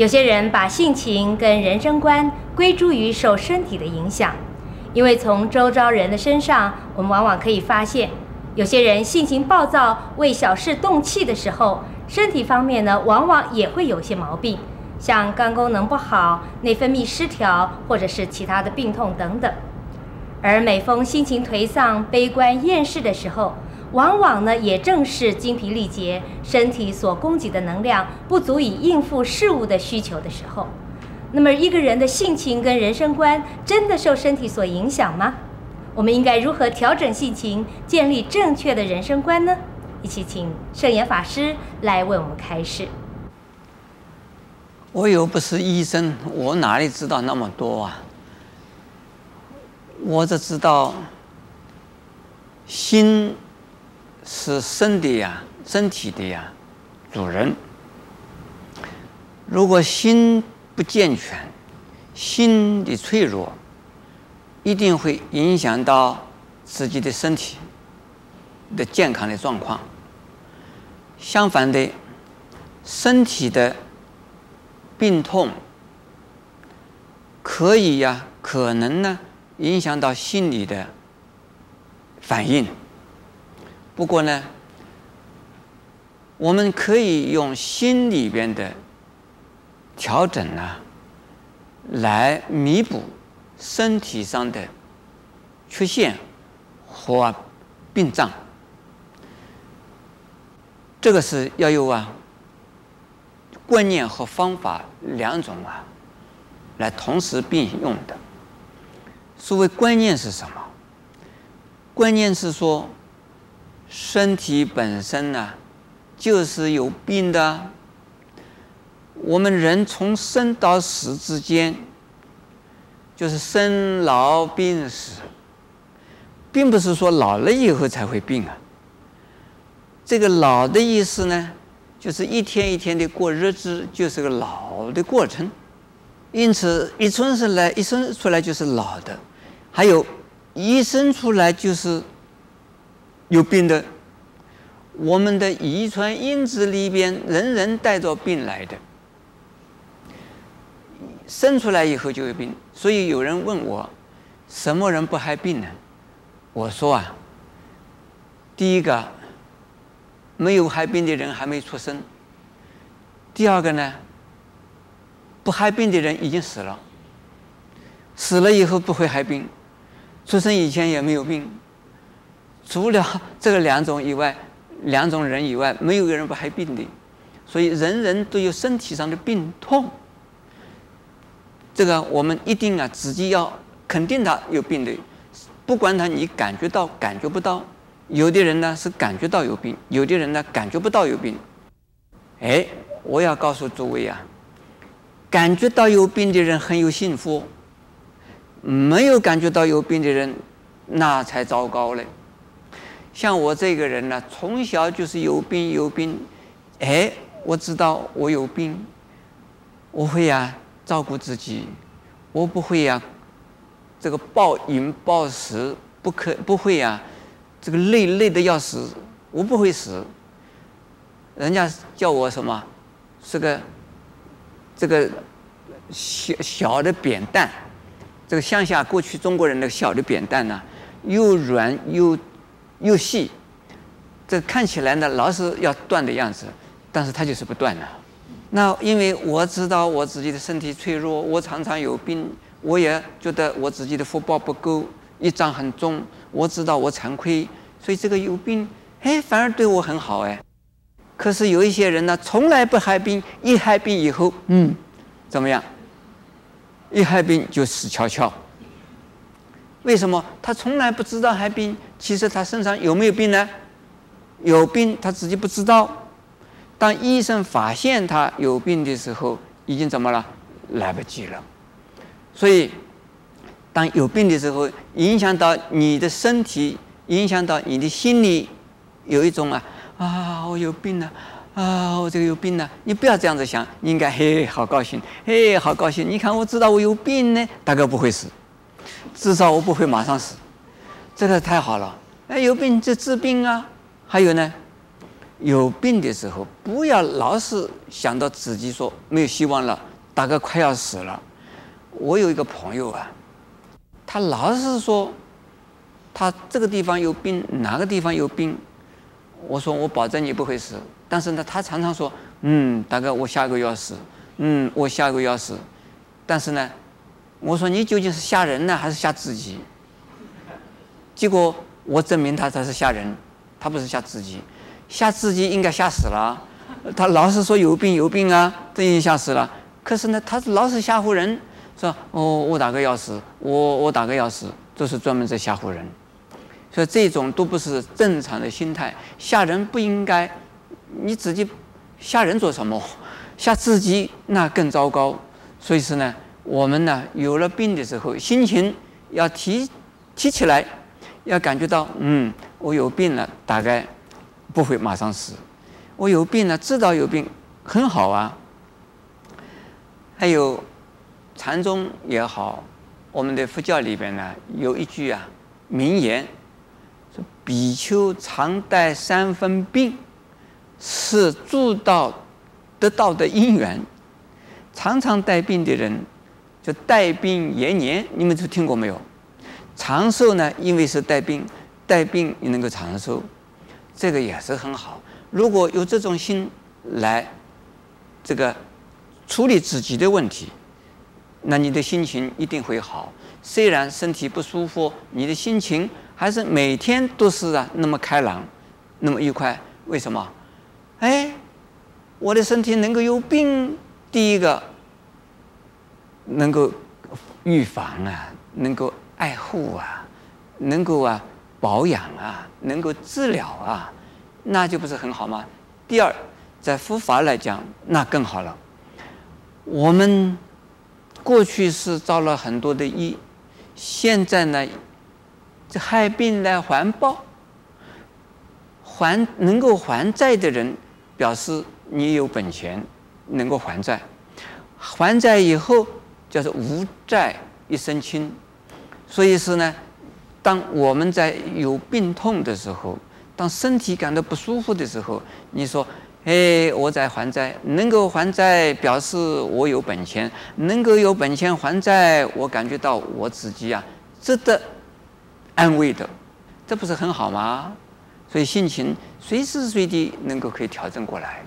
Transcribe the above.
有些人把性情跟人生观归诸于受身体的影响，因为从周遭人的身上，我们往往可以发现，有些人性情暴躁、为小事动气的时候，身体方面呢，往往也会有些毛病，像肝功能不好、内分泌失调，或者是其他的病痛等等。而每逢心情颓丧、悲观厌世的时候，往往呢，也正是精疲力竭，身体所供给的能量不足以应付事物的需求的时候。那么，一个人的性情跟人生观真的受身体所影响吗？我们应该如何调整性情，建立正确的人生观呢？一起请圣严法师来为我们开示。我又不是医生，我哪里知道那么多啊？我只知道心。是身体呀，身体的呀，主人。如果心不健全，心的脆弱，一定会影响到自己的身体的健康的状况。相反的，身体的病痛可以呀，可能呢，影响到心理的反应。不过呢，我们可以用心里边的调整啊，来弥补身体上的缺陷和病障。这个是要有啊观念和方法两种啊，来同时并用的。所谓观念是什么？观念是说。身体本身呢，就是有病的。我们人从生到死之间，就是生老病死，并不是说老了以后才会病啊。这个老的意思呢，就是一天一天的过日子，就是个老的过程。因此，一出生来，一生出来就是老的，还有一生出来就是。有病的，我们的遗传因子里边人人带着病来的，生出来以后就有病。所以有人问我，什么人不害病呢？我说啊，第一个，没有害病的人还没出生；第二个呢，不害病的人已经死了，死了以后不会害病，出生以前也没有病。除了这个两种以外，两种人以外，没有一个人不害病的，所以人人都有身体上的病痛。这个我们一定啊，自己要肯定他有病的，不管他你感觉到感觉不到。有的人呢是感觉到有病，有的人呢感觉不到有病。哎，我要告诉诸位啊，感觉到有病的人很有幸福，没有感觉到有病的人那才糟糕嘞。像我这个人呢，从小就是有病有病，哎，我知道我有病，我会呀、照顾自己，我不会呀、这个暴饮暴食，不可不会呀、这个累累的要死，我不会死。人家叫我什么？是个这个小小的扁担，这个乡下过去中国人那个小的扁担呢，又软又。又细，这看起来呢，老是要断的样子，但是它就是不断了。那因为我知道我自己的身体脆弱，我常常有病，我也觉得我自己的福报不够，业障很重，我知道我惭愧，所以这个有病，哎，反而对我很好哎。可是有一些人呢，从来不害病，一害病以后，嗯，怎么样？一害病就死翘翘。为什么他从来不知道害病？其实他身上有没有病呢？有病他自己不知道。当医生发现他有病的时候，已经怎么了？来不及了。所以，当有病的时候，影响到你的身体，影响到你的心理，有一种啊啊，我有病了啊，我这个有病了。你不要这样子想，你应该嘿，好高兴，嘿，好高兴。你看，我知道我有病呢，大概不会死。至少我不会马上死，这个太好了。哎，有病就治病啊。还有呢，有病的时候不要老是想到自己说没有希望了，大概快要死了。我有一个朋友啊，他老是说他这个地方有病，哪个地方有病。我说我保证你不会死，但是呢，他常常说，嗯，大概我下个月要死，嗯，我下个月要死。但是呢，我说你究竟是吓人呢，还是吓自己？结果我证明他才是吓人，他不是吓自己，吓自己应该吓死了。他老是说有病有病啊，这已经吓死了。可是呢，他老是吓唬人，说哦，我大概要死，我我大概要死，都是专门在吓唬人。所以这种都不是正常的心态，吓人不应该，你自己吓人做什么？吓自己那更糟糕。所以说呢，我们呢有了病的时候，心情要提提起来，要感觉到嗯，我有病了，大概不会马上死。我有病了，知道有病很好啊。还有禅宗也好，我们的佛教里边呢有一句啊名言。比丘常带三分病，是助道得道的因缘。常常带病的人，就带病延年。你们都听过没有？长寿呢，因为是带病，带病你能够长寿，这个也是很好。如果有这种心来，这个处理自己的问题，那你的心情一定会好。虽然身体不舒服，你的心情。还是每天都是啊，那么开朗，那么愉快。为什么？哎，我的身体能够有病，第一个能够预防啊，能够爱护啊，能够啊保养啊，能够治疗啊，那就不是很好吗？第二，在佛法来讲，那更好了。我们过去是造了很多的业，现在呢？这害病来还报，还能够还债的人，表示你有本钱，能够还债。还债以后叫做无债一身轻。所以是呢，当我们在有病痛的时候，当身体感到不舒服的时候，你说：“哎，我在还债，能够还债，表示我有本钱，能够有本钱还债，我感觉到我自己啊，值得。”安慰的，这不是很好吗？所以心情随时随地能够可以调整过来。